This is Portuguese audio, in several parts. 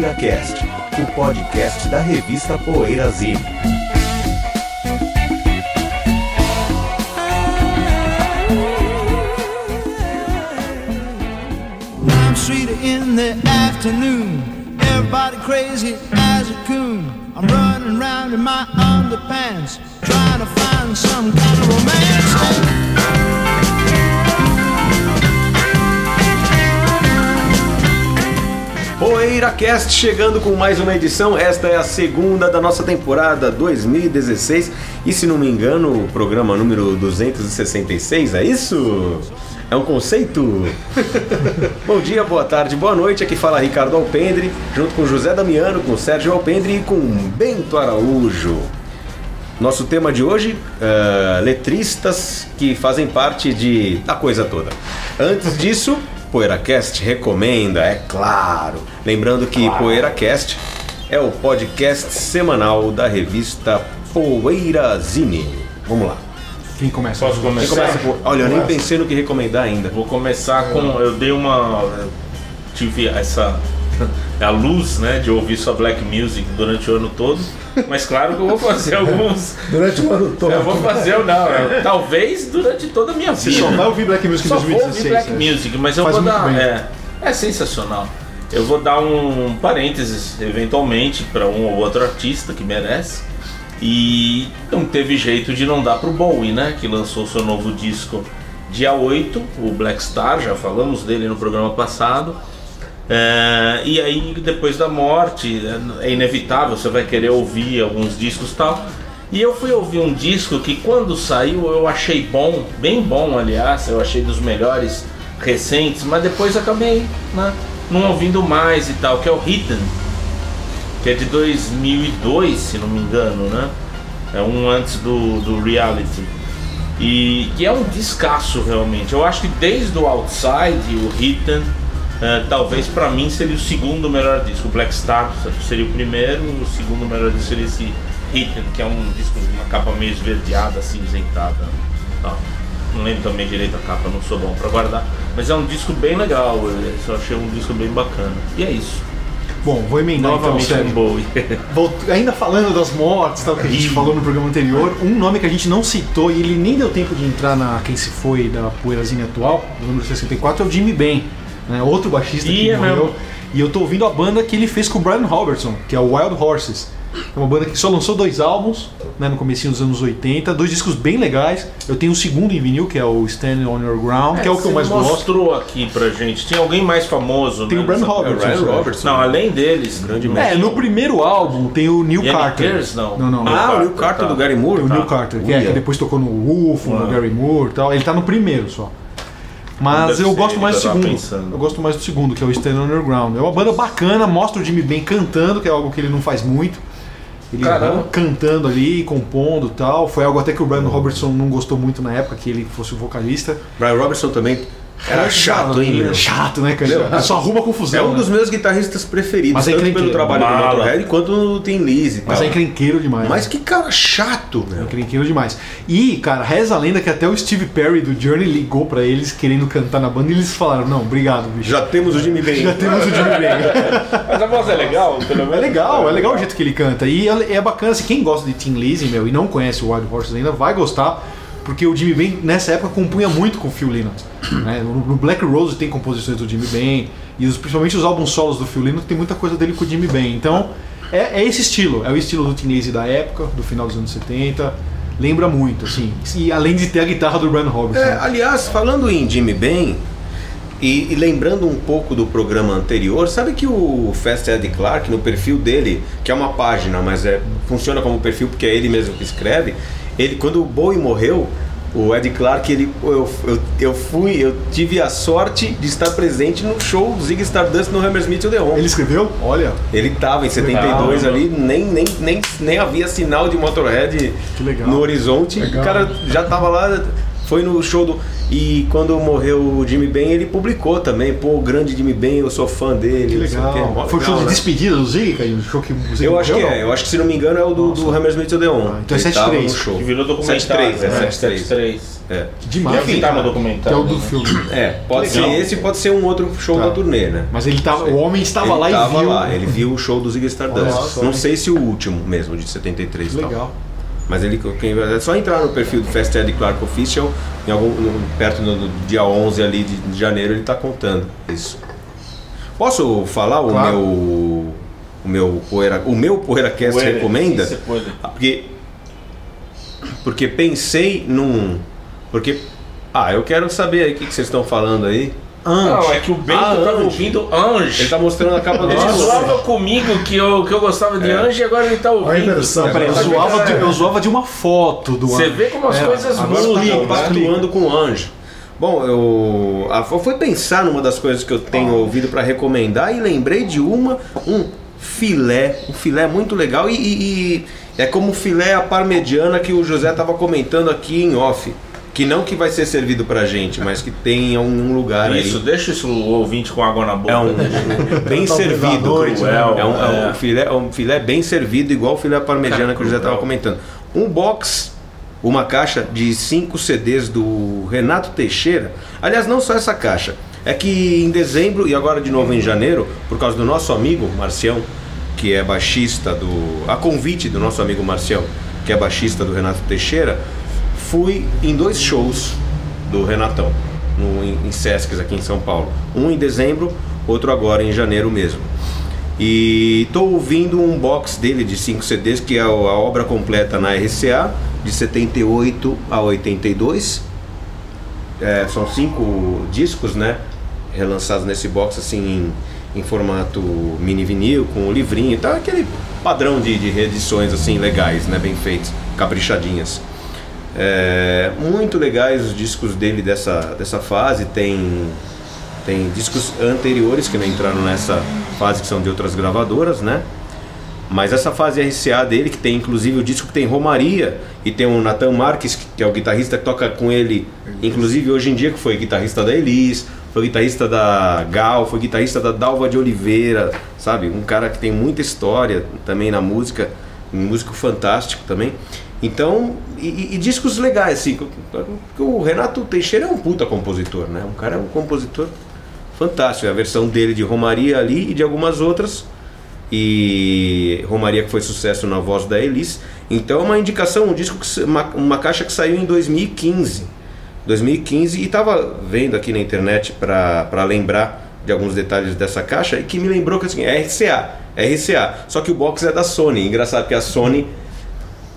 PoeiraCast, o podcast da revista Poeirazine. Lime Street in the afternoon. Everybody crazy as a coon. I'm running around in my underpants, trying to find some kind of romance. PoeiraCast chegando com mais uma edição. Esta é a segunda da nossa temporada 2016. E se não me engano, o programa número 266, é isso? É um conceito? Bom dia, boa tarde, boa noite. Aqui fala Ricardo Alpendre, junto com José Damiano, com Sérgio Alpendre e com Bento Araújo. Nosso tema de hoje, eh, letristas que fazem parte de da coisa toda. Antes disso, PoeiraCast recomenda, é claro. Lembrando que PoeiraCast é o podcast semanal da revista Poeirazine. Vamos lá. Quem começa? Posso Quem começar? começa por... Olha, eu nem pensei no que recomendar ainda. Vou começar com. Eu dei uma. eu Tive essa. A luz, né, de ouvir só black music durante o ano todo. Mas claro que eu vou fazer alguns. Durante o ano todo. Eu vou fazer, não, eu- talvez durante toda a minha Você vida. só vai ouvir Black Music em Só vou 2016. ouvir black né? music, mas eu Faz vou dar. É, é sensacional. Eu vou dar um parênteses, eventualmente, para um ou outro artista que merece. E não teve jeito de não dar pro Bowie, né? Que lançou seu novo disco dia 8, o Black Star, já falamos dele no programa passado. É, e aí, depois da morte, é- é inevitável, você vai querer ouvir alguns discos tal. E eu fui ouvir um disco que, quando saiu, eu achei bom, bem bom, aliás, eu achei dos melhores recentes, mas depois acabei né, não ouvindo mais e tal, que é o Hidden, que é de 2002, se não me engano, né? É um antes do, do Reality. E que é um descasso realmente. Eu acho que desde o Outside, o Hidden, eh, talvez pra mim seria o segundo melhor disco. O Black Star seria o primeiro, o segundo melhor disco seria esse Hidden, que é um disco com uma capa meio esverdeada, cinzentada. Tá. Não lembro também direito a capa, não sou bom pra guardar. Mas é um disco bem legal, eu só achei um disco bem bacana. E é isso. Bom, vou emendar Novamente então, um sério. Bowie. Volt- Ainda falando das mortes, tal, que a gente falou no programa anterior, um nome que a gente não citou e ele nem deu tempo de entrar na Quem Se Foi da Poeirazinha atual, do número 64, é o Jimmy Ben, né, outro baixista Ih, que é morreu. mesmo. E eu tô ouvindo a banda que ele fez com o Brian Robertson, que é o Wild Horses. É uma banda que só lançou dois álbuns, né, no comecinho dos anos 80, dois discos bem legais. Eu tenho o segundo em vinil, que é o Stand On Your Ground, que é o que eu mais gosto. mostrou aqui pra gente. Tinha alguém mais famoso, Tem né, o Brian Robertson. Sérgio. Robertson. Não, além deles. Grande É, no um- primeiro álbum tem o Neil Yannick Carter. Gers, não. Não, não. Ah, o Neil Carter, tá. do Gary Tem Moore? o Tá. Neil Carter, que, é, que depois tocou no UFO, no. Gary Moore e tal. Ele tá no primeiro só. Mas eu gosto mais do segundo. pensando. Eu gosto mais do segundo, que é o Stand Underground. É uma banda bacana, mostra o Jimmy Ben cantando, que é algo que ele não faz muito. Ele Caramba. cantando ali, compondo e tal. Foi algo até que o Brian Robertson não gostou muito na época, que ele fosse o vocalista. Brian Robertson também era chato, hein, meu? Chato, né, cara? Ele Só arruma É confusão. um dos né? meus guitarristas preferidos, Mas é tanto pelo encrenqueiro. trabalho do Mala. Motorhead quanto no Tim Lizzy e Mas é encrenqueiro demais. Mas né? que cara chato, É meu. encrenqueiro demais. E, cara, reza a lenda que até o Steve Perry do Journey ligou pra eles querendo cantar na banda e eles falaram: Não, obrigado, bicho. Já temos o Jimmy Ben. Já temos o Jimmy Ben. Mas a voz é legal, pelo menos. É legal, é legal o jeito que ele canta. E é é bacana, assim, quem gosta de Tim Lizzy, meu, e não conhece o Wild Horses ainda, vai gostar, porque o Jimmy Ben, nessa época, compunha muito com o Phil Lynott. né? No Black Rose tem composições do Jimmy Ben, e os- principalmente os álbuns solos do Phil Lynott tem muita coisa dele com o Jimmy Ben. Então, é, é esse estilo, é o estilo do Lizzy da época, do final dos anos 70. Lembra muito, assim. E além de ter a guitarra do Brian Robertson. É, aliás, falando em Jimmy Ben, e, e lembrando um pouco do programa anterior, sabe que o Fast Ed Clark, no perfil dele, que é uma página, mas é, funciona como perfil porque é ele mesmo que escreve, ele, quando o Bowie morreu, o Ed Clark, ele, eu, eu, eu fui, eu tive a sorte de estar presente no show Zig Stardust no Hammersmith Odeon. Ele escreveu? Olha, Ele tava em 72 Legal. ali, nem, nem, nem, nem havia sinal de Motorhead no horizonte. Legal. O cara já tava lá, foi no show do. E quando morreu o Jimmy Ben, ele publicou também. Pô, o grande Jimmy Ben, eu sou fã dele. Que não sei o quê. legal. Mó Foi o show legal, de né? despedida do Zig, Caio? O show que o Zig Eu acho que é, não? eu acho que se não me engano é o do, do Hammersmith Odeon. Ah, então é Ele tava 7-3. no show. Que virou documentário. 7-3, é, né? 7-3. 7-3. É. Demais. Enfim, tá no Que é documentário. o do né? filme. É, pode ser Legal. esse, pode ser um outro show Tá. da turnê, né? Mas ele tava, o homem estava ele lá tava e viu. lá, ele viu o show do Ziggy Stardust. Nossa, não sei se o último mesmo, de 73 e tal. Legal. Mas ele, quem, é só entrar no perfil do Fast Eddie Clark Official, em algum, no- perto do, dia 11 ali de, de janeiro, ele tá contando isso. Posso falar o Claro. meu o meu poeira, o meu PoeiraCast Poeira, recomenda? você pode. Ah, Porque porque pensei num porque ah, eu quero saber aí o que, que vocês estão falando aí. Não, é que o Bento Ah, tava Ange. ouvindo Ange. Ele tá mostrando a capa do Ele zoava comigo que eu, que eu gostava de Ange e agora ele tá ouvindo. Olha a inversão. Peraí, eu Tá zoava, de, eu zoava de uma foto do Você Anjo. vê como as É, coisas mudam, explica, né? Pactuando com anjo. Bom, eu eu fui pensar numa das coisas que eu tenho ouvido para recomendar e lembrei de uma, um filé, um filé muito legal e, e- e é como o filé à parmegiana que o José estava comentando aqui em off, que não que vai ser servido pra gente, mas que tem em um lugar Isso, aí. deixa isso o ouvinte com água na boca. É um bem servido, noite, é, um, né? é um É. filé, é um filé bem servido, igual o filé parmegiana que o José estava comentando. Um box, uma caixa de cinco CDs do Renato Teixeira. Aliás, não só essa caixa. É que em dezembro e agora de novo em janeiro, por causa do nosso amigo Marcião, que é baixista do. A convite do nosso amigo Marcião, que é baixista do Renato Teixeira, fui em dois shows do Renatão, no, em, em Sescs aqui em São Paulo. Um em dezembro, outro agora em janeiro mesmo. E estou ouvindo um box dele de 5 CDs, que é a obra completa na RCA, de 78 a 82. É, são cinco discos, né? Relançados nesse box, assim, em, em formato mini vinil, com o livrinho. Então, aquele padrão de, de reedições, assim, legais, né? Bem feitos, caprichadinhas. É, muito legais os discos dele dessa, dessa fase. Tem, tem discos anteriores que não entraram nessa fase, que são de outras gravadoras, né? Mas essa fase RCA dele, que tem inclusive o disco que tem Romaria e tem o Nathan Marques, que é o guitarrista que toca com ele, inclusive hoje em dia, que foi guitarrista da Elis, foi guitarrista da Gal, foi guitarrista da Dalva de Oliveira, sabe? Um cara que tem muita história também na música, um músico fantástico também. Então, e, e- discos legais, assim, o Renato Teixeira é um puta compositor, né? Um cara é um compositor fantástico. A versão dele de Romaria ali e de algumas outras. E Romaria que foi sucesso na voz da Elis. Então é uma indicação, um disco, que, uma, uma caixa que saiu em 2015. 2015 e estava vendo aqui na internet para lembrar de alguns detalhes dessa caixa e que me lembrou que assim, é RCA, é RCA. Só que o box é da Sony. Engraçado que a Sony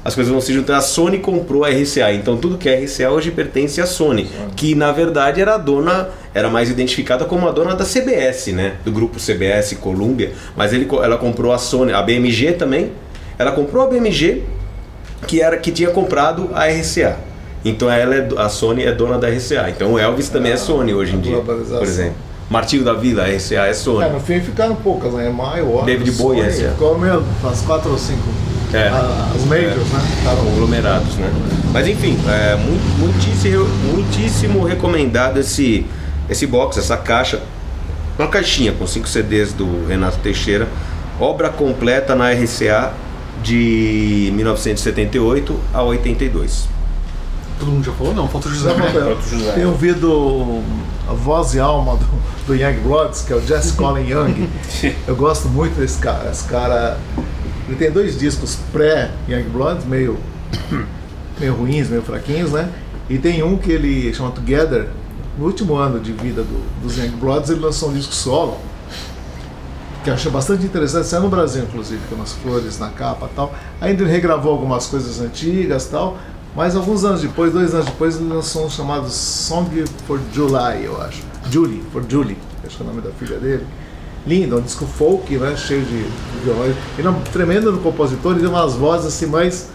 as coisas vão se juntar. A Sony comprou a RCA, então tudo que é RCA hoje pertence à Sony, que na verdade era a dona, era mais identificada como a dona da CBS, né? Do grupo CBS Columbia, mas ele, ela comprou a Sony, a BMG também. Ela comprou a BMG, que era que tinha comprado a RCA. Então ela é, a Sony é dona da RCA. Então o Elvis também é Sony hoje em dia, por exemplo. Martinho da Vila, a RCA é Sony. É, no fim ficaram poucas, né? Maior. David Bowie, é. Ficou meio, umas quatro ou cinco. É. Ah, as majors, né? Ficaram conglomerados, né? Mas enfim, é muitíssimo, muitíssimo recomendado esse, esse box, essa caixa. Uma caixinha com cinco CDs do Renato Teixeira, obra completa na RCA de 1978 a 82. Todo mundo já falou? Não, falta o José. Rafael. Tem ouvido a voz e alma do, do Young Bloods, que é o Jesse Colin Young. Eu gosto muito desse cara. Esse cara. Ele tem dois discos pré-Young Bloods, meio, meio ruins, meio fraquinhos, né? E tem um que ele chama Together. No último ano de vida do, dos Young Bloods, ele lançou um disco solo. Que eu achei bastante interessante, saiu no Brasil, inclusive, com umas flores na capa tal. Ainda ele regravou algumas coisas antigas tal. Mas alguns anos depois, dois anos depois, ele lançou um chamado Song for July, eu acho. Julie, for Julie, acho que é o nome da filha dele. Lindo, é um disco folk, né? Cheio de. Ele é um tremendo compositor, ele tem umas vozes assim mais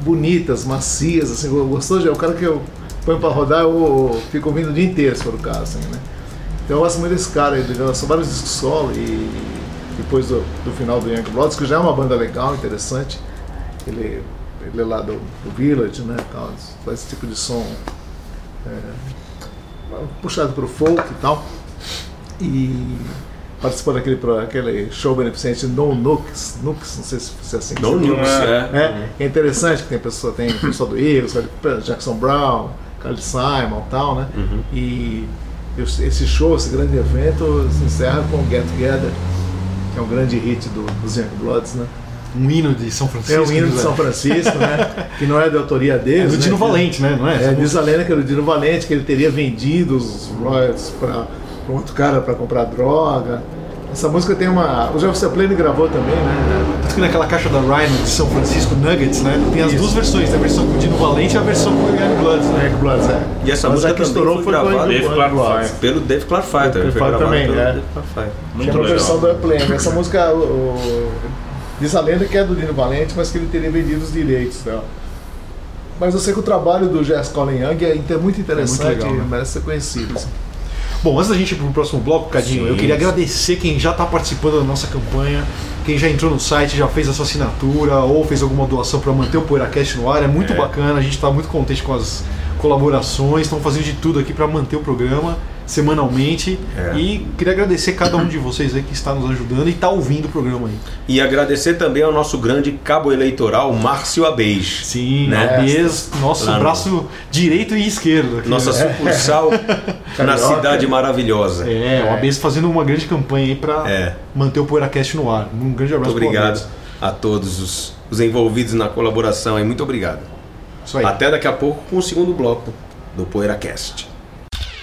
bonitas, macias, assim, gostoso. É o cara que eu ponho pra rodar, eu fico ouvindo o dia inteiro, se for o caso, assim, né? Então eu gosto muito desse cara, ele lançou vários discos solo e depois do, do final do Young Bloods, que já é uma banda legal, interessante. Ele, ele é lá do, do Village, né? Tal, faz esse tipo de som é, puxado pro folk e tal. E participou daquele aquele show beneficente No Nooks, Nooks, não sei se é assim que No se Nukes, pronuncia. é. É, é interessante que tem pessoa, tem pessoa do Eagles, Jackson Brown, Carly Simon e tal, né? Uhum. E esse show, esse grande evento, se encerra com Get Together, que é um grande hit do, dos Young Bloods, né? Um hino de São Francisco. É um hino de. São Francisco, né? Que não é de autoria É deles. do Dino né? Valente, né? Não é? É, diz a lenda que era o Dino Valente, que ele teria vendido os royalties para outro cara para comprar droga. Essa música tem uma. O Jeff Zeppelin gravou também, né? Tanto que naquela caixa da Rhino de São Francisco Nuggets, né? Tem as Isso. duas versões, tem a versão com o Dino Valente e a versão com o Young Bloods, né? Young Bloods, é. E essa Mas música que estourou foi foi com o gravada Dave Clark. Pelo Dave Clark Five também. Foi também, pelo é. Dave Clark. Que Muito é uma legal. versão do Airplane. Essa música, o, o- diz a lenda que é do Dino Valente, mas que ele teria vendido os direitos dela. Mas eu sei que o trabalho do Jazz Colin Young é inte- muito interessante legal, né? e merece ser conhecido. assim. Bom, antes da gente ir pro próximo bloco, Cadinho, Sim. eu queria agradecer quem já está participando da nossa campanha, quem já entrou no site, já fez a sua assinatura ou fez alguma doação para manter o PoeiraCast no ar. É muito É. bacana, a gente está muito contente com as colaborações, estão fazendo de tudo aqui para manter o programa semanalmente. É. E queria agradecer cada um de vocês aí que está nos ajudando e está ouvindo o programa aí. E agradecer também ao nosso grande cabo eleitoral, Márcio Abeix. Sim, Né? Abes, nosso Lá no- braço direito e esquerdo. aqui, Nossa né? sucursal na Carioca. cidade maravilhosa. É, o Abes fazendo uma grande campanha aí para É. manter o PoeiraCast no ar. Um grande abraço Muito obrigado a todos os, os envolvidos na colaboração aí. Muito obrigado. Isso aí. Até daqui a pouco com o segundo bloco do PoeiraCast.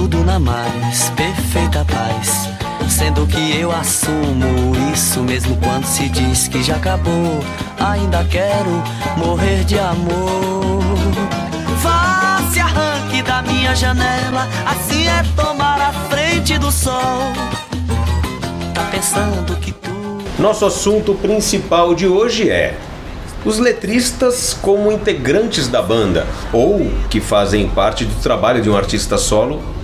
tudo na mais, perfeita paz. Sendo que eu assumo isso mesmo quando se diz que já acabou. Ainda quero morrer de amor. Vá, se arranque da minha janela, assim é tomar a frente do sol. Tá pensando que tudo. Nosso assunto principal de hoje é os letristas como integrantes da banda ou que fazem parte do trabalho de um artista solo.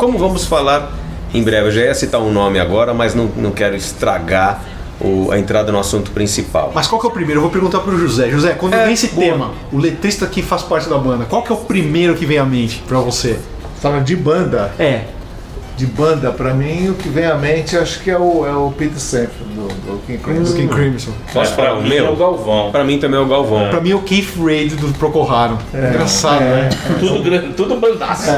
Como vamos falar em breve, eu já ia citar um nome agora, mas não, não quero estragar o- a entrada no assunto principal. Mas qual que é o primeiro? Eu vou perguntar pro José. José, quando É, vem esse boa. tema, o letrista que faz parte da banda, qual que é o primeiro que vem à mente pra você? Falando de banda, É, de banda, pra mim o que vem à mente acho que é o, é o Peter Sempre do, do King do Crimson. King Crimson. Posso É, falar pra o mim meu? é o Galvão. Pra mim também é o Galvão. Pra mim é o Keith Reid do Procol Engraçado, é. né? Tudo, grande, tudo bandaço.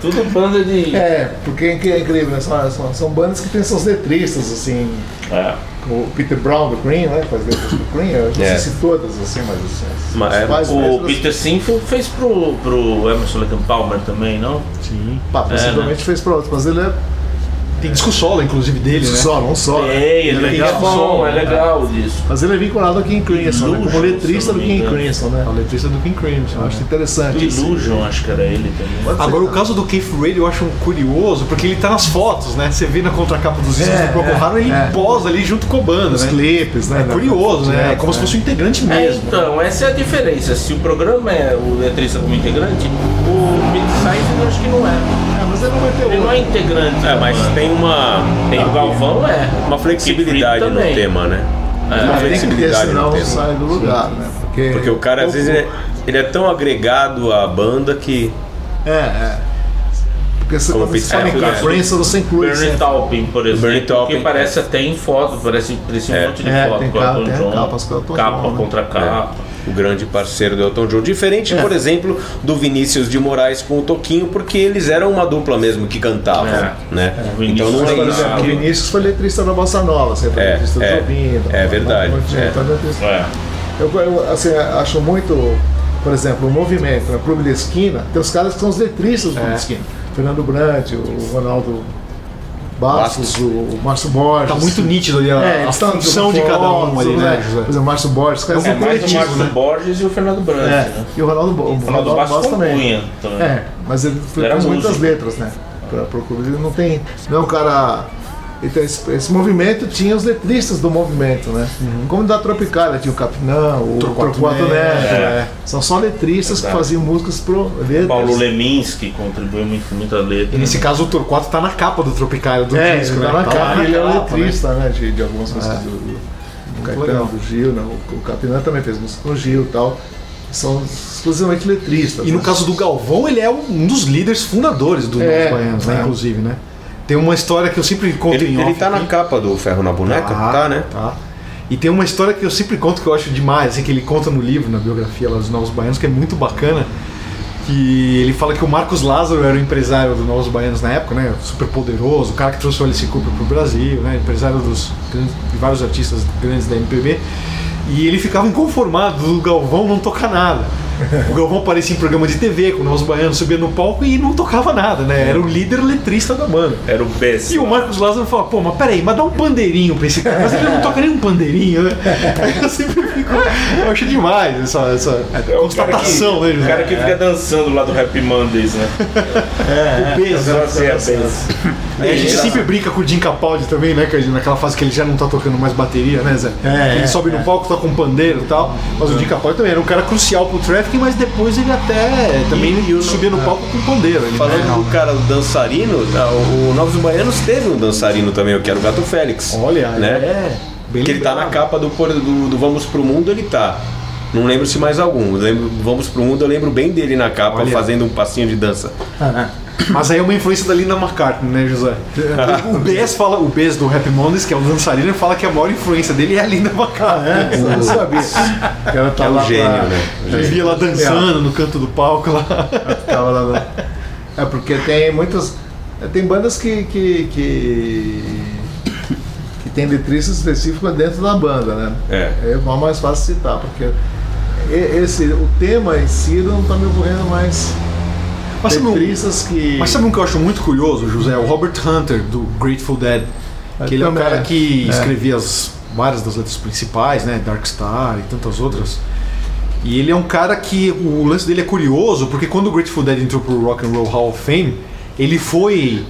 Tudo banda de. É, porque é inc- é incrível, né? São, são, são bandas que têm seus letristas, assim. É. O Peter Brown do Cream, né? Faz letras do Cream, eu não É. sei se todas, assim, mas assim, as Mas é, O letras, Peter Sinfield fez pro, pro Emerson Lake Palmer também, não? Sim. pá, possivelmente fez pra outros, mas ele é Tem disco solo, inclusive, dele, né? solo, um solo. É, ele é tem legal. som, é legal disso. Mas ele é vinculado ao King Crimson, né? como letrista do King. Crimson, É o né? letrista do King Crimson. Eu acho né? interessante. Do isso. Illusion, acho que era ele também. Pode ser. Agora, o caso do Keith Reid eu acho um curioso, porque ele tá nas fotos, né? Você vê na contracapa dos discos É, do Procol é, Harum, ele é. posa ali junto com a banda, Os né? clipes, né? É curioso, né? É como se fosse um integrante É, mesmo. então, essa é a diferença. Se o programa é o letrista como integrante, o Sainz eu acho que não é. É, mas ele não ter Ele não é integrante. É, mas banda. tem uma, tem o Galvão é. uma flexibilidade no tema, né? É. Uma Tem que ter, flexibilidade no tema. sai do lugar, né? Porque, Porque o cara, às vezes, ele é, ele é tão agregado à banda que. É, é. Porque você, Como quando você fala em King Crimson, você inclui Bernie sempre. Taupin, por exemplo, Bernie Taupin, que parece até em foto, parece, parece um É. monte de É, foto tem com o capa- Elton tem capa John, né? contra capa. O grande parceiro do Elton John. Diferente, É. por exemplo, do Vinícius de Moraes com o Toquinho, porque eles eram uma dupla mesmo que cantavam, É. né? O Então não Vinícius é isso. o Vinícius foi letrista da Bossa Nova, você foi É, letrista do é, Jobim. é verdade, da- da- é. letrista. É. Eu, eu, assim, acho muito, por exemplo, o movimento, né? Clube da Esquina, tem os caras que são os letristas do Clube da Esquina. Fernando Brandt, o Ronaldo Bastos, Bastos. o Márcio Borges. Tá muito nítido ali a, É, a função de cada um ali, né, Por José? exemplo, o Márcio Borges, os caras É são mais o Marcos né? Borges e o Fernando Brandt, É, né? e o Ronaldo, o Ronaldo Ronaldo Bastos Bastos também. também. É, mas ele com muitas letras, né? pra procurar. Ele não tem. Não é um cara. Então, esse, esse movimento tinha os letristas do movimento, né? Como da Tropicália, tinha o Capinão, o Torquato Neto, é. São só letristas Exato. que faziam músicas pro letras. Paulo Leminski contribuiu muito com muita letra. E nesse caso o Torquato tá na capa do Tropicália do É, disco, ele né? tá na Tá capa, ele é o capa, né? letrista, né? De, de algumas músicas do, do, do Caetano, legal. do Gil, né? O, o Capinã também fez música com o Gil e tal. São exclusivamente letristas. E no né? caso do Galvão, ele é um dos líderes fundadores do É, Novos Baianos, né? é. Inclusive, né? Tem uma história que eu sempre conto Ele, em ele off tá na aqui. capa do Ferro na Boneca? Tá, né? Tá. E tem uma história que eu sempre conto que eu acho demais, assim, que ele conta no livro, na biografia lá dos Novos Baianos, que é muito bacana. Que ele fala que o Marcos Lázaro era o empresário dos Novos Baianos na época, né? Super poderoso, o cara que trouxe o Alice Cooper pro Brasil, né? Empresário dos grandes- de vários artistas grandes da MPB. E ele ficava inconformado do Galvão não tocar nada. O Galvão aparecia em programa de TV com Novos Baianos, subia no palco e não tocava nada, né? Era o líder letrista da banda. Era o Bess. E o Marcos Lázaro fala, pô, mas peraí, mas dá um pandeirinho pra esse cara. Mas ele não toca nem um pandeirinho, né? Aí eu sempre. Eu acho demais essa, essa É o constatação, né, O cara que fica dançando lá do Happy Mondays, né? O peso. Assim, a Bess. Aí a gente sempre brinca com o Jim Capaldi também, né? Naquela fase que ele já não tá tocando mais bateria, né, Zé? É, ele é, sobe no palco, toca um pandeiro e tal. Mas o Jim Capaldi também era um cara crucial pro traffic, mas depois ele até também E- o- subia no palco com pandeiro. Ele, Falando né? do cara, o dançarino, tá, o, o Novos Baianos teve um dançarino também, que era o Gato Félix. Olha, né? é. Bem Que ele tá na lembrado. capa do, do, do Vamos Pro Mundo, ele tá. Não lembro se mais algum. Eu lembro, Vamos Pro Mundo, eu lembro bem dele na capa, Olha. fazendo um passinho de dança. Mas aí é uma influência da Linda McCartney, né, José? o Bez fala, o Bez do Happy Mondays, que é o dançarino, ele fala que a maior influência dele é a Linda McCartney. É, eu não sabia. O cara tá É um gênio, pra- né? Ele via lá dançando no canto do palco lá. Tava lá no- É porque tem muitas. Tem bandas que, que, que tem letristas específicos dentro da banda, né? É. É mais fácil citar, porque esse, o tema em si não tá me ocorrendo mais Mas sabe, um, letristas que. mas sabe um que eu acho muito curioso, José? O Robert Hunter, do Grateful Dead. Que ele é o cara que É. escrevia as, várias das letras principais, né? Dark Star e tantas outras. E ele é um cara que o lance dele é curioso, porque quando o Grateful Dead entrou pro Rock and Roll Hall of Fame, ele foi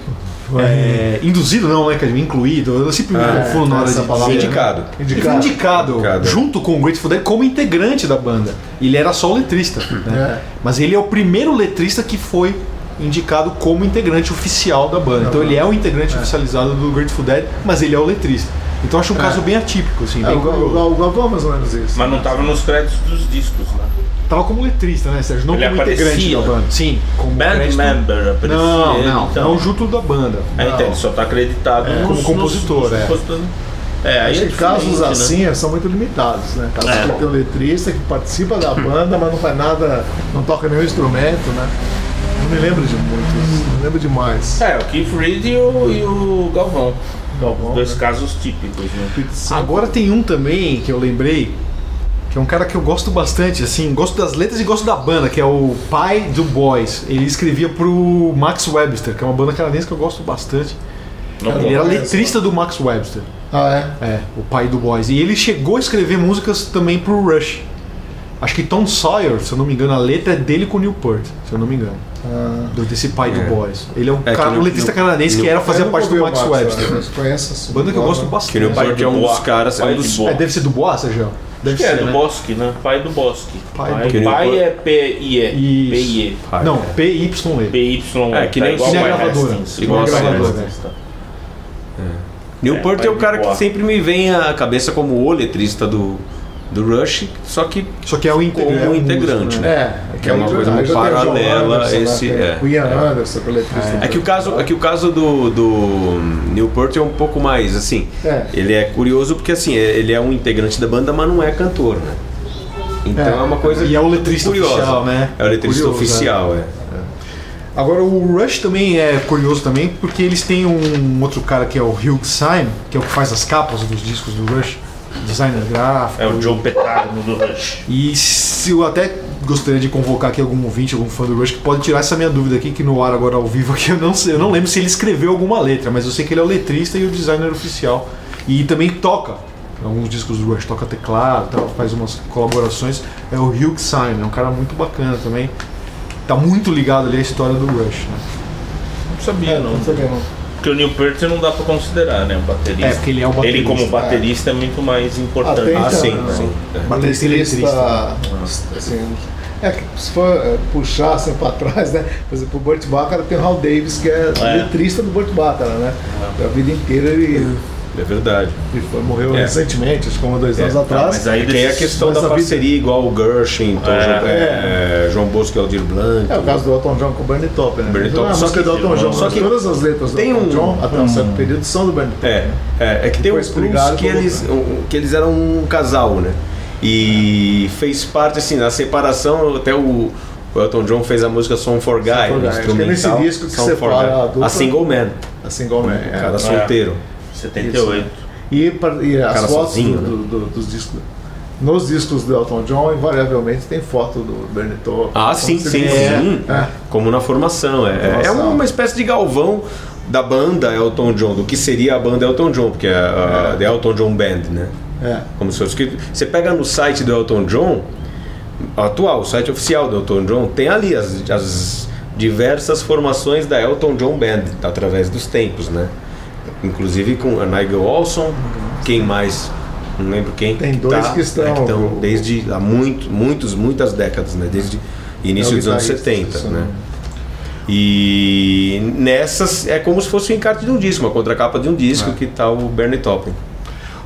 é, induzido, não, né, cara? Incluído. Eu sempre me Ah, confundo na hora de palavra. dizer. Indicado. Ele foi indicado, Indicado. junto com o Grateful Dead como integrante da banda. Ele era só o letrista, né? É. Mas ele é o primeiro letrista que foi indicado como integrante oficial da banda. Então ele é o integrante oficializado do Grateful Dead, mas ele é o letrista. Então eu acho um caso bem atípico, assim, É, bem o, o. Gal- o Galvão mais ou menos isso. Mas não tava nos créditos dos discos, né? Tava como letrista, né, Sérgio? Não Ele como integrante da banda. Sim, como Band crédito- member aparecia Não, não, então. não junto da banda. É, então, ele só tá acreditado É, nos- como compositor, nos- é. nos- É, aí é casos né? assim são muito limitados, né? Casos É. que tem um letrista que participa da banda, mas não faz nada, não toca nenhum instrumento, né? Não me lembro de muitos, não me lembro demais. É, o Keith Reed e o, e o Galvão. Galvão, Dois né? casos típicos, né? Agora tem um também que eu lembrei, que é um cara que eu gosto bastante, assim, gosto das letras e gosto da banda, que é o pai do Boys. Ele escrevia pro Max Webster, que é uma banda canadense que eu gosto bastante. Não Ele era conheço. letrista do Max Webster, Ah, é? é, o pai do Boys. E ele chegou a escrever músicas também pro Rush. Acho que Tom Sawyer, se eu não me engano, a letra é dele com o Newport, se eu não me engano. Ah, Do, desse pai do É. Boys. Ele é um, É que cara, no- um letrista no- canadense que era fazia eu parte do Max Webster. Mas conheço assim. Banda que eu gosto Que o bastante. Newport é um dos caras, é dos... Boa. É, deve ser do Bois, Sérgio? Deve Que é ser, do né? Bosque, né? Pai do Bosque. Pai Pai, do- pai é P-I-E. P-I-E. Não, é. P-Y-E. P-Y. É, que nem igual o Pai gravadora. Igual a gravadora, tá. Newport É, é, o cara que sempre me vem à cabeça como o letrista do, do Rush, só que Só que é o integrante. Como é um integrante, né? É, Que é uma coisa muito paralela Anderson, né? esse- Tem é. O Ian É. Anderson, é. É que o caso, é que o caso do, do Newport é um pouco mais assim. É. Ele é curioso porque assim, é- ele é um integrante da banda, mas não é cantor, né? Então é, É. uma coisa E é o letrista curiosa. oficial, né? É o letrista Curioso, oficial, é. Agora o Rush também é curioso também, porque eles têm um outro cara que é o Hugh Syme, que é o que faz as capas dos discos do Rush, designer gráfico. É o Joe Petardo do Rush. E se eu até gostaria de convocar aqui algum ouvinte, algum fã do Rush, que pode tirar essa minha dúvida aqui, que no ar agora ao vivo aqui eu não sei, eu não lembro se ele escreveu alguma letra, mas eu sei que ele é o letrista e o designer oficial. E também toca alguns discos do Rush, toca teclado, tal, faz umas colaborações. É o Hugh Syme, é um cara muito bacana também. Tá muito ligado ali à história do Rush, né? Não sabia, É, não. não sabia não. Porque o Neil Peart não dá pra considerar, né? O baterista. É, porque ele é o Ele como baterista. baterista é, muito mais importante. Até Ah, sim, né? sim. É. Baterista e letrista, assim, é que se for é, puxar assim pra trás, né? Por exemplo, o Burt Bacharach tem o Hal Davis, que é, É. letrista do Burt Bacharach, né? A vida inteira ele, É verdade. ele foi- morreu É. recentemente, acho que um dois É, anos tá, atrás. mas aí Tem a desses- questão mas da a vida- parceria igual o Gershwin, então, É. João, é, João Bosco e Aldir Blanc. É o caso do Elton John com o Bernie Taupin, né? Bernie Então, Taupin. A Só que- do Elton John, só que todas as letras do Elton um- John, até um um- certo período, são do Bernie Taupin. É, é, é que tem um brigaram que e eles, um, que eles eram um casal, né? E fez parte, assim, na separação, até o, o Elton John fez a música Song for Guy, for Guy. Acho que é nesse disco que Song separa a dupla. A Single Man, como é. o é. cara solteiro. 78. E, pa- e as cara fotos sozinho, do- do- do- dos discos. Nos discos do Elton John, invariavelmente tem foto do Bernie Taupin. Ah, Como sim, sim, sim. É. Como na formação. É, é- é uma espécie de galvão da banda Elton John, do que seria a banda Elton John, porque é a, a The Elton John Band, né? É. Como se fosse escrito. Você pega no site do Elton John, atual, o site oficial do Elton John, tem ali as, as diversas formações da Elton John Band, através dos tempos, né? Inclusive com a Nigel Olson, quem mais? Não lembro quem. Tem dois que estão- estão desde há muito, muitos, muitas décadas, né? Desde início É dos anos guitarrista, 70, isso, né? né? E nessas é como se fosse o encarte de um disco, uma contracapa de um disco que tá o Bernie Taupin.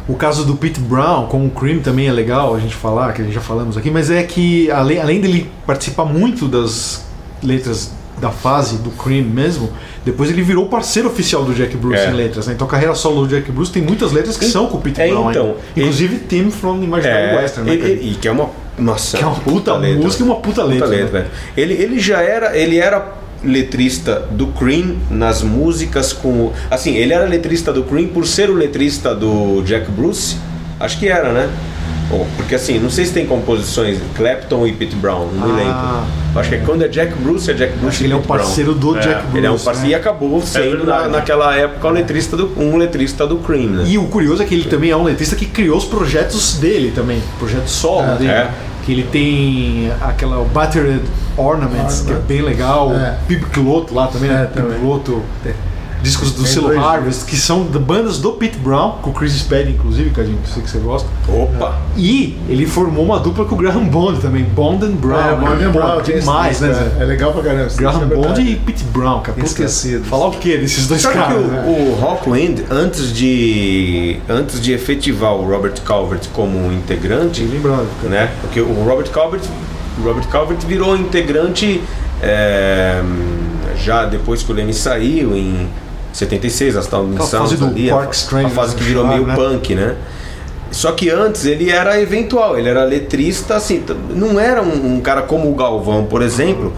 O caso do Pete Brown com o Cream também é legal a gente falar, que a gente já falamos aqui, mas é que além, além dele participar muito das letras da fase do Cream mesmo, depois ele virou parceiro oficial do Jack Bruce É. em letras. Né? Então a carreira solo do Jack Bruce tem muitas letras que E- são com o Pete é, Brown. então. Inclusive Tim from Imaginary Western, né? e, que é uma nossa, Que é uma puta música e uma puta letra, né? velho. Ele, ele já era, ele era letrista do Cream nas músicas com, assim, ele era letrista do Cream por ser o letrista do Jack Bruce. Acho que era, né? Porque assim, não sei se tem composições Clapton e Pete Brown, não me Ah. lembro. Acho que é quando é Jack Bruce, é Jack Bruce Acho que e ele é um Pete Brown. parceiro do É, Jack Bruce. Ele é um parceiro né? e acabou sendo verdade. na, naquela época o letrista do, um letrista do Cream, né? E o curioso é que ele também é um letrista que criou os projetos dele também, projetos solo É. dele. É. Que ele tem aquela Battered Ornaments, que é bem legal. É. O Pib Cloto lá também, né? É, Pib. Cloto. Discos do selo dois Harvest, que são de bandas do Pete Brown, com o Chris Spade, inclusive, que a gente sei que você gosta. Opa! E ele formou uma dupla com o Graham Bond também, Bond and Brown. É, Bond and Brown, demais, né? é. Zé? É legal pra caramba. Graham é Bond e Pete Brown, cara. Puta, Esquecidos. Falar o que desses dois Sabe caras? que o, né? o Rockwind, antes de, antes de efetivar o Robert Calvert como integrante, Lembrando, né? Porque o Robert Calvert, o Robert Calvert virou integrante é, já depois que o Lemmy saiu em 76, as tal Aquela fase do ali, a, Strange, a fase que né? virou meio né? punk, né? Só que antes ele era eventual, ele era letrista, assim, não era um, um cara como o Galvão, por exemplo,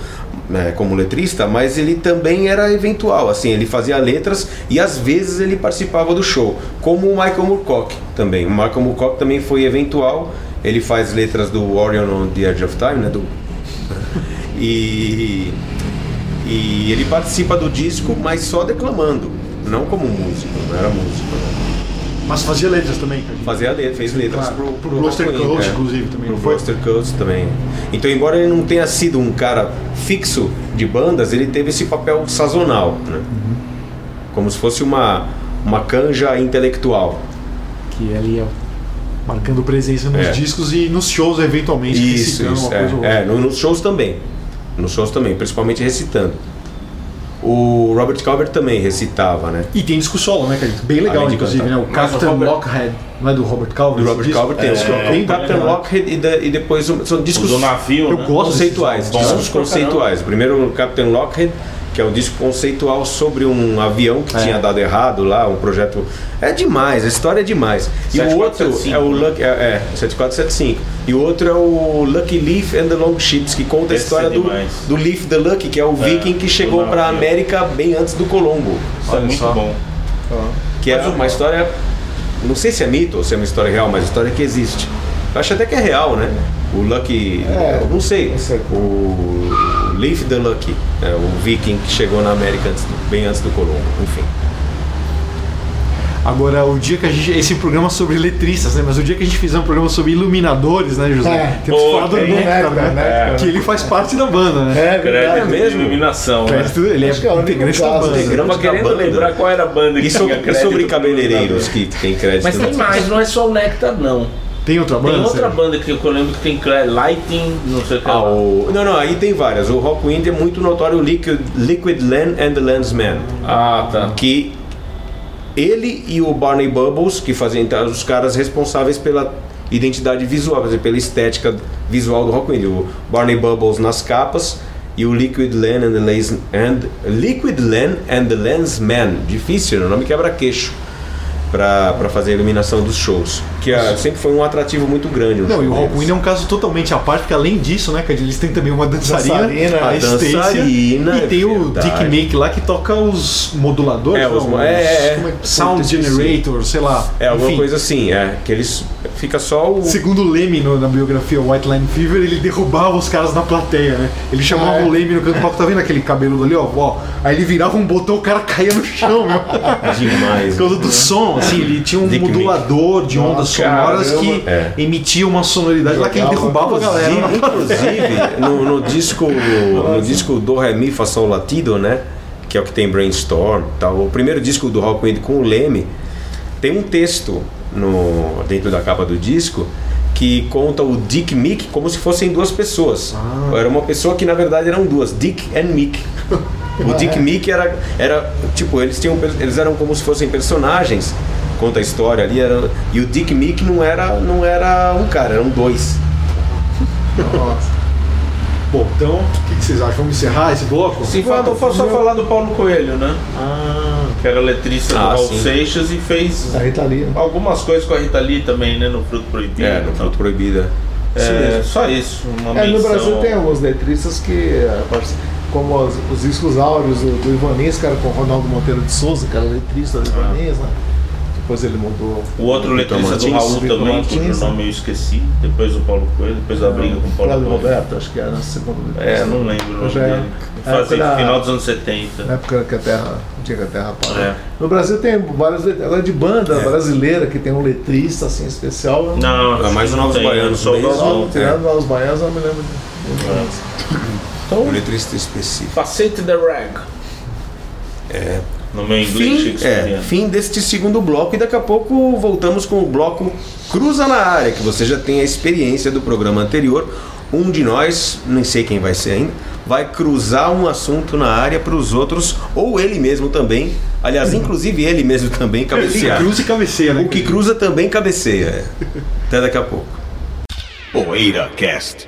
né, como letrista, mas ele também era eventual, assim, ele fazia letras e às vezes ele participava do show, como o Michael Moorcock também. O Michael Moorcock também foi eventual, ele faz letras do Orion on the Edge of Time, né, do e e ele participa do disco, mas só declamando, não como músico, não era músico. né? Mas fazia letras também, cara. Fazia letra, fez letras claro. pro, Pro Rockwind, Coast, é. inclusive, também, Pro? Gloucester Coast também. Então, embora ele não tenha sido um cara fixo de bandas, ele teve esse papel sazonal, né? Uhum. Como se fosse uma, uma canja intelectual. Que ali é marcando presença nos É. discos e nos shows, eventualmente, Isso, isso. É, é, no- nos shows também. Nos shows também, principalmente recitando. O Robert Calvert também recitava, né? E tem disco solo, né, cara? Bem legal, inclusive, cantar. né? O Mas Captain Robert- Lockhead, não é do Robert Calvert? Do Robert? Calvert tem É, é, bem é, Captain é. Lockhead e, de- e depois são discos O do navio, Eu né? gosto conceituais, discos conceituais. Primeiro o Captain Lockhead, que é o disco conceitual sobre um avião que É. tinha dado errado lá, um projeto. É demais, a história é demais. E o outro 7475, é o né? Lucky, é, é, 7475. E o outro é o Lucky Leaf and the Long Ships, que conta a Esse história é do, do Leaf the Lucky, que é o É, viking que chegou para navio. América bem antes do Colombo. Isso é muito só. bom. Que é uma história. Não sei se é mito ou se é uma história real, mas a história que existe. Eu acho até que é real, né? O Lucky. É, não sei. não sei. O Leaf the Lucky, é, o viking que chegou na América antes do- bem antes do Colombo, enfim. Agora, o dia que a gente. Esse programa sobre letristas, né? Mas o dia que a gente fizer um programa sobre iluminadores, né, José? É. Temos que Pô, falar do Nectar, né? né? É. Que ele faz parte da banda, né? É verdade. Crédito mesmo? iluminação. Né? Crédito, ele é, é integrante da banda. Integrante. Querendo banda. lembrar qual era a banda que E, so- tinha e crédito. sobre cabeleireiros que tem crédito? Mas tem mais, não é só o Nectar, não. Tem outra banda? Tem outra banda que eu lembro que tem Lighting, não sei o que Ah, lá. o... Não, não, aí tem várias. O Rockwind é muito notório, o Liquid, Liquid Land and the Landsman. Ah, tá. Que ele e o Barney Bubbles, que faziam então, os caras responsáveis pela identidade visual, dizer, pela estética visual do Rockwind. O Barney Bubbles nas capas e o Liquid Land and the, Lans, and, Liquid Land and the Landsman. Difícil, né? o nome quebra-queixo. Pra, pra fazer a iluminação dos shows. Que ah, sempre foi um atrativo muito grande. Não, e o. Rockwind é um caso totalmente à parte, porque além disso, né, Cad, eles têm também uma dançarina, Dançarina, a a Stacia, dançarina, e tem é o. Dick Make lá que toca os moduladores, É, os não, mo- é, é, é. Sound. Generator, sei lá. É, alguma Enfim, coisa assim, é. Que eles. Fica só o. Segundo o Leme no- na biografia White Line Fever, ele derrubava os caras na plateia, né? Ele chamava é? o Leme no canto do palco, tá vendo aquele cabeludo ali, ó, ó? Aí ele virava um botão, o cara caía no chão, meu. Demais. Por causa do som, assim, ele tinha um Dick modulador de ondas Nossa, sonoras caramba. que É. emitia uma sonoridade lá que ele derrubava a galera. Inclusive, no, no disco no disco do Ré Mi Fa Sol Latido, né? Que é o que tem Brainstorm e tal. O primeiro disco do Rockwind com o Leme tem um texto no, dentro da capa do disco que conta o Dick Mick como se fossem duas pessoas. Era uma pessoa que na verdade eram duas, Dick and Mick. O Dick Mick era, era tipo, eles tinham eles eram como se fossem personagens. Conta a história ali, era, e o Dick Mick não era não era um cara, eram dois. Nossa. Bom, então, o que, que vocês acham? Vamos encerrar esse bloco? Sim, faltou só falar do Paulo Coelho, né? Ah, Que era letrista Ah, do Raul. Seixas e fez A Rita Lee. né? algumas coisas com a Rita Lee também, né? No Fruto Proibido. É, no e tal. Fruto Proibida. É, só isso. Uma É, no menção. Brasil tem alguns letristas que, é, como os, os discos áureos do, do Ivanês, que era com o Ronaldo Monteiro de Souza, que era letrista do Ivanês, né? Depois ele mudou. O outro letrista do Raul também, Martins, cujo né? nome eu esqueci. Depois do Paulo Coelho, depois da briga com o Paulo Paulo Coelho. Roberto, acho que era a segunda letrista. É, não lembro o nome é- dele. é Fazia final dos anos 70. Na época que a Terra, não tinha que a Terra parou. É. No Brasil tem vários letristas. Agora de banda brasileira que tem um letrista assim especial. eu Não, É, acho mais que o não Novos Baianos só o. Novos- Não, baianos, eu não me lembro de. Então, Um letrista específico. Facete the Rag. É. No meu inglês Fim, é, fim deste segundo bloco e daqui a pouco voltamos com o bloco Cruza na Área, que você já tem a experiência do programa anterior. Um de nós, nem sei quem vai ser ainda, vai cruzar um assunto na área para os outros, ou ele mesmo também. Aliás, inclusive ele mesmo também cabecear. Cruz e cabeceira, né? O que cruza também cabeceia. é. Até daqui a pouco. Poeira Cast.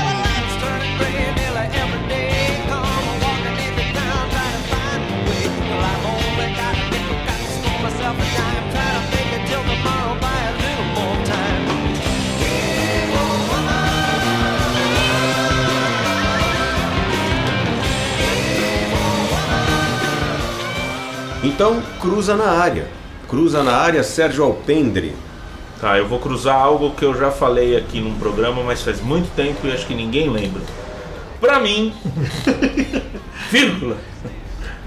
Então, cruza na área. Cruza na área Sérgio Alpendre. Tá, eu vou cruzar algo que eu já falei aqui num programa, mas faz muito tempo e acho que ninguém lembra. Pra mim, vírgula,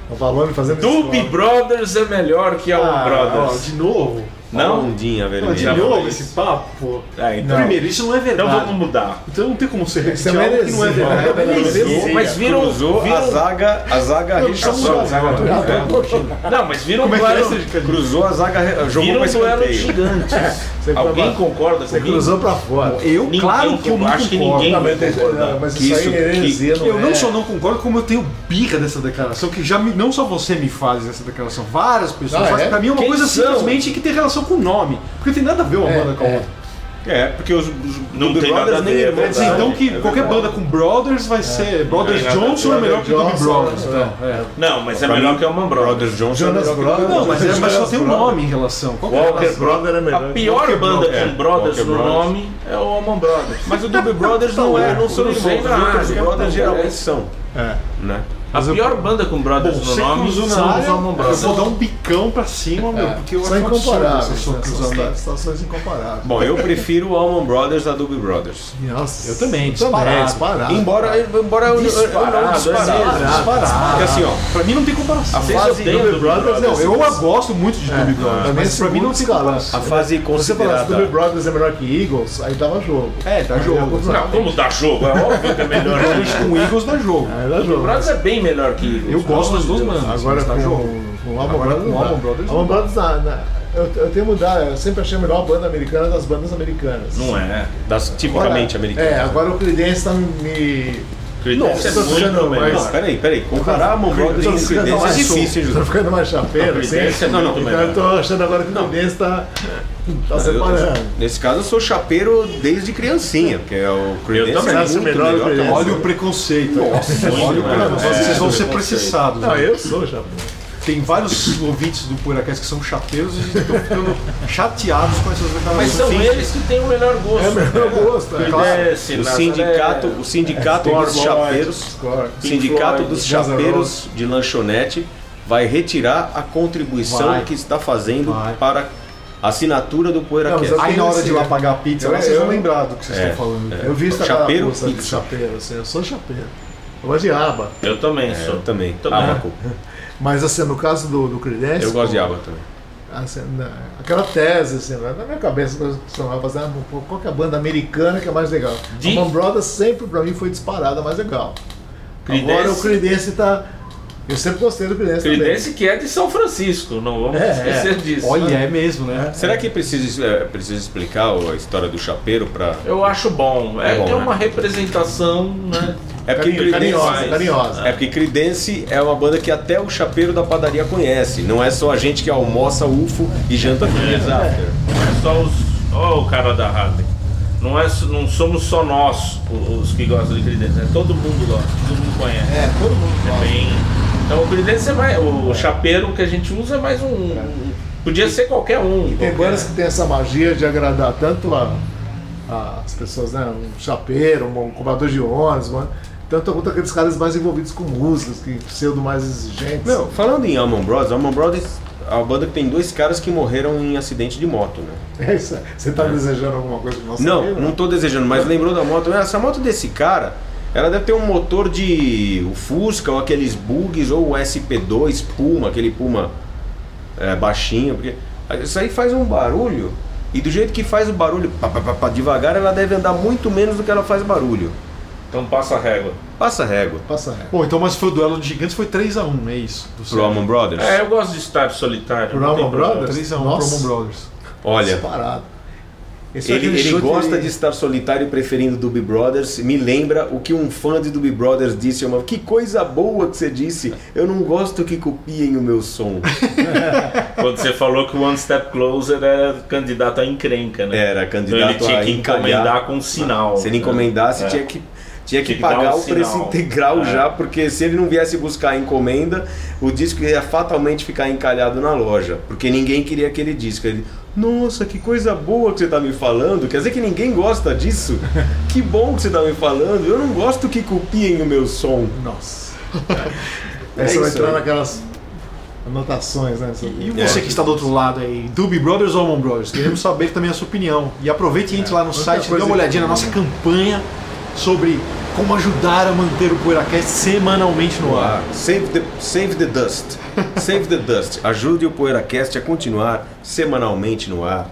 O Valone fazendo Doobie. Brothers é melhor que Allman Ah, ó, Brothers. de novo? Não? Ondinha Não, de vermelha. Novo esse papo. Ah, então, Primeiro, isso não é então verdade. vamos mudar. Então não tem como ser Isso é repetir algo que não é verdade. é É. Mas viram, Cruzou a zaga, a zaga Não, rechaçou. não, não, Não, mas viram Como é que é? Cruzou a zaga, jogou viram pra duelo escanteio. gigantes. Você Alguém foi- concorda Você comigo? cruzou pra fora. Eu, Ninguém claro que eu não acho que concordo. ninguém Não, mas, tem- concordar. não, mas Que isso isso- aí é heresia, não Eu não é. só não concordo, como eu tenho birra dessa declaração, que já me- não só você me faz essa declaração, várias pessoas Ah, fazem. é? Pra mim é uma Quem coisa são? simplesmente que tem relação com o nome. Porque não tem nada a ver uma É, banda com a é. outra. É, porque os, os Não tem nada Brothers a nem ver, é irmãos Quer dizer, verdade, então que é qualquer banda com Brothers vai ser. Brothers nada a Johnson é melhor que Doobie Johnson, Brothers. é. Então, é. Não, mas é melhor que o Allman Brothers. Brothers Johnson. Jonas é melhor que Brothers. Não, mas, é, mas só tem um Brothers. nome em relação. Qual é? Walker Brothers é A melhor. pior Walker banda Brothers, com é, Brothers Walker no Brothers. nome é o Allman Brothers. Mas o Doobie Brothers não é, não são Não irmãos. Os Brothers geralmente são, É. né? A pior banda com Brothers Bom, no nome na são área, os Allman eu Brothers. vou dar um bicão pra cima, meu, porque eu São incomparáveis. esse São cruzamento. situações incomparáveis. Bom, eu prefiro o Allman Brothers a Doobie Brothers. Nossa, Eu também, eu disparado. disparado. Embora, embora eu, eu, eu não Disparado, é Disparado. Porque assim, ó, Pra mim não tem comparação. Vocês fase odeiam Doobie Brothers, Brothers. Não, eu gosto muito de Doobie Brothers, Também mas pra mim não tem comparação. a fase Se você falasse considerada... Doobie Brothers é melhor que Eagles, aí dava jogo. É, dá jogo. Não, como dá jogo? É óbvio que é melhor com Eagles dá jogo. Aí dá jogo. Brothers é bem melhor que Eagles. Eu gosto das duas bandas. Agora dá com, com o Allman Agora Brothers. com. Allman Brothers, Allman não. Brothers, na, na- eu, eu tenho mudar. Eu sempre achei a melhor banda americana das bandas americanas. Não é. Das tipicamente americanas. É, agora o Creedence tá me. Creedence é Nossa, muito não, melhor. mas- Não, peraí, peraí. Comparar Allman Brothers com ficando Creedence é difícil, hein, Tô José? ficando mais chapeiro, assim. É Não, Então eu tô achando agora que o Creedence tá, tá Eu- separando. nesse caso, eu sou chapeiro desde criancinha, porque é o Creedence também. é muito melhor o melhor. Olha o preconceito. Nossa, olha o preconceito. É, Vocês vão ser processados. Não, né? eu sou chapeiro. Tem vários ouvintes do Poeiracast que são chapeiros e estão ficando chateados com essas Mas reclamações. são Enfim, eles que têm o melhor gosto. É o melhor gosto. é. Creedence, O Nazaré, sindicato, o sindicato Pink dos Floyd, chapeiros, o sindicato Floyd, dos chapeiros de lanchonete vai retirar a contribuição Vai. que está fazendo Vai. para a assinatura do Não, PoeiraCast. mas eu Aí na hora de ir Sim. lá pagar a pizza, Eu- lá vocês eu- vão lembrar do que vocês É, estão falando. Eu vi aquela Chapeiro, pizza. chapeiro, assim, eu sou chapeiro. Eu gosto de aba. Eu também É, sou. eu também. Também. Abaco. Mas assim, no caso do, do Creedence. Eu gosto de aba também. assim, aquela tese, assim, na minha cabeça, eu funcionava fazendo pô, qual que é a banda americana que é mais legal? De- A Brothers sempre pra mim foi disparada mais legal. Creedence- Agora o Creedence tá. Eu sempre gostei do Creedence, Creedence que é de São Francisco, não vamos É, esquecer disso. Olha, é mesmo, né? Será que precisa, é, precisa explicar a história do chapeiro para Eu acho bom. É, É bom, que é né? uma representação, né? É porque Carinho- Creedence, carinhosa, carinhosa. é porque Creedence é uma banda que até o chapeiro da padaria conhece. Não é só a gente que almoça UFO e janta Creedence After. Não é só os. Ó, o cara da Harley. Não, é, não somos só nós os que gostam de Creedence, né? Todo mundo gosta, todo mundo conhece. É, todo mundo É gosta. bem. Então o Creedence é mais. O chapeiro que a gente usa é mais um. um- podia ser qualquer um. Tem qualquer- bandas que tem essa magia de agradar tanto a, a- as pessoas, né? Um chapeiro, um cobrador de ônibus, mano. Tanto quanto aqueles caras mais envolvidos com músicas, que pseudo mais exigentes. Não, falando em Allman Brothers, Allman Brothers é uma banda que tem dois caras que morreram em acidente de moto, né? É isso. Você tá desejando alguma coisa que não Não, sabia, não tô desejando, mas lembrou da moto. Essa moto desse cara, ela deve ter um motor de o Fusca ou aqueles bugs ou o SP2 Puma, aquele Puma é, baixinho, porque isso aí faz um barulho. E do jeito que faz o barulho, pá, pá, pá, pá, devagar, ela deve andar muito menos do que ela faz barulho. Então passa a régua. Passa régua. Passa reto. Bom, então, mas foi o duelo de gigantes, foi 3x1, é isso? Do Pro Allman Brothers. É, eu gosto de estar solitário. Pro problema. Brothers? 3x1 pro. Allman Brothers. Olha, Separado. Esse ele, ele gosta de estar solitário preferindo Doobie Brothers. Me lembra o que um fã de Doobie Brothers disse. Uma, que coisa boa que você disse. Eu não gosto que copiem o meu som. Quando você falou que o One Step Closer era candidato a encrenca, né? Era Então candidato ele tinha a que encalhar. encomendar com um sinal. Se ele né? encomendasse, É. tinha que, tinha que que pagar um o preço sinal. integral É. já, porque se ele não viesse buscar a encomenda, o disco ia fatalmente ficar encalhado na loja. Porque ninguém queria aquele disco. Ele, nossa, que coisa boa que você está me falando. Quer dizer que ninguém gosta disso? que bom que você está me falando. Eu não gosto que copiem o meu som. Nossa. É Aí você vai entrar naquelas anotações, né? sobre- E você que está do outro lado aí, Doobie Brothers ou Allman Brothers? Queremos saber também a sua opinião. E aproveite e entre lá no site e dê uma olhadinha na nossa campanha sobre como ajudar a manter o PoeiraCast semanalmente no ar. Save the, save the dust. Save the dust. Ajude o PoeiraCast a continuar semanalmente no ar.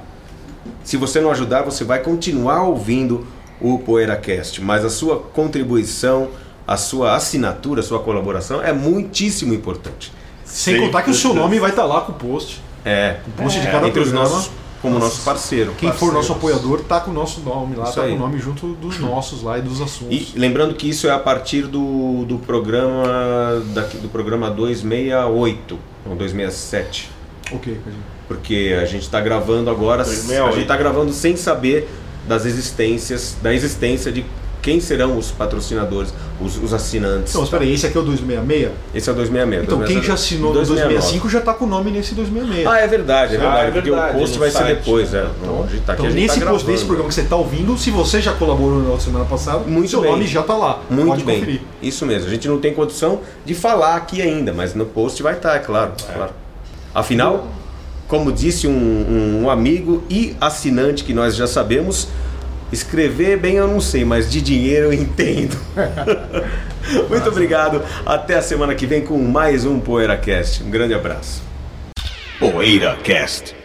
Se você não ajudar, você vai continuar ouvindo o PoeiraCast, mas a sua contribuição, a sua assinatura, a sua colaboração é muitíssimo importante. Sem Sim, contar que o seu Deus. nome vai estar lá com o post. É, O post de cada entre os programa. nossos, como nosso parceiro. Quem for nosso Parceiros. apoiador tá com o nosso nome lá, Isso tá aí. com o nome junto dos nossos lá e dos assuntos. E lembrando que isso é a partir do, do programa daqui, do programa 268, não 267. Ok. Porque a gente está gravando agora, 268. a gente está gravando sem saber das existências, da existência de quem serão os patrocinadores, os, os assinantes. Não, espera aí, esse aqui é o 266? Esse é o 266. Então quem já assinou no 265 já tá com o nome nesse 266. Ah, é verdade, é verdade. Ah, é porque verdade, o post vai ser site, depois, né? é. Então, tá Então, a gente nesse tá post desse programa que você está ouvindo, se você já colaborou na semana passada, Muito seu bem. nome já tá lá. Muito Pode bem. conferir. Isso mesmo. A gente não tem condição de falar aqui ainda, mas no post vai estar, é claro. claro. Afinal, como disse um, um- um amigo e assinante que nós já sabemos, escrever bem eu não sei, mas de dinheiro eu entendo. Muito obrigado. Até a semana que vem com mais um PoeiraCast. Um grande abraço. PoeiraCast.